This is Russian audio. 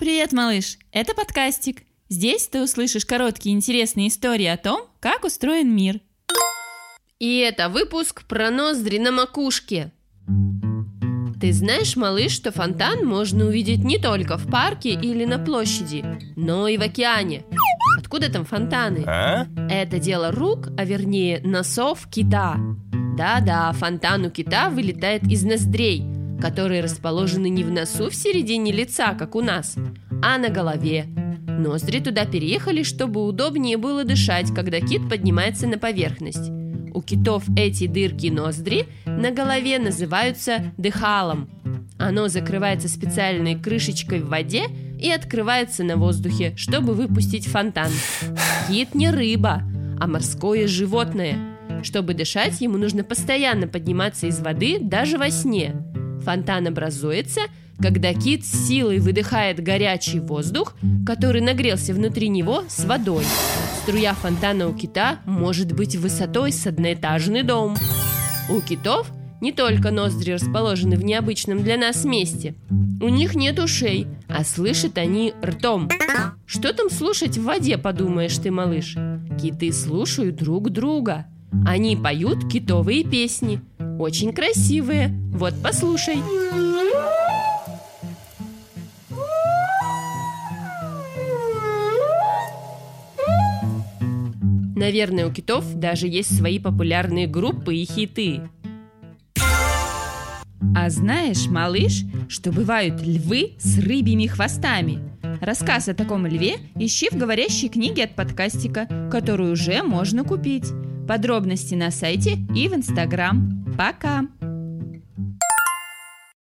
Привет, малыш! Это подкастик. Здесь ты услышишь короткие интересные истории о том, как устроен мир. И это выпуск про ноздри на макушке. Ты знаешь, малыш, что фонтан можно увидеть не только в парке или на площади, но и в океане. Откуда там фонтаны? А? Это дело рук, а вернее носов кита. Да-да, фонтан у кита вылетает из ноздрей, которые расположены не в носу в середине лица, как у нас, а на голове. Ноздри туда переехали, чтобы удобнее было дышать, когда кит поднимается на поверхность. У китов эти дырки ноздри на голове называются дыхалом. Оно закрывается специальной крышечкой в воде и открывается на воздухе, чтобы выпустить фонтан. Кит не рыба, а морское животное. Чтобы дышать, ему нужно постоянно подниматься из воды даже во сне. Фонтан образуется, когда кит с силой выдыхает горячий воздух, который нагрелся внутри него с водой. Струя фонтана у кита может быть высотой с одноэтажный дом. У китов не только ноздри расположены в необычном для нас месте. У них нет ушей, а слышат они ртом. Что там слушать в воде, подумаешь ты, малыш? Киты слушают друг друга. Они поют китовые песни. Очень красивые. Вот послушай. Наверное, у китов даже есть свои популярные группы и хиты. А знаешь, малыш, что бывают львы с рыбьими хвостами? Рассказ о таком льве ищи в говорящей книге от подкастика, которую уже можно купить. Подробности на сайте и в инстаграм. Пока!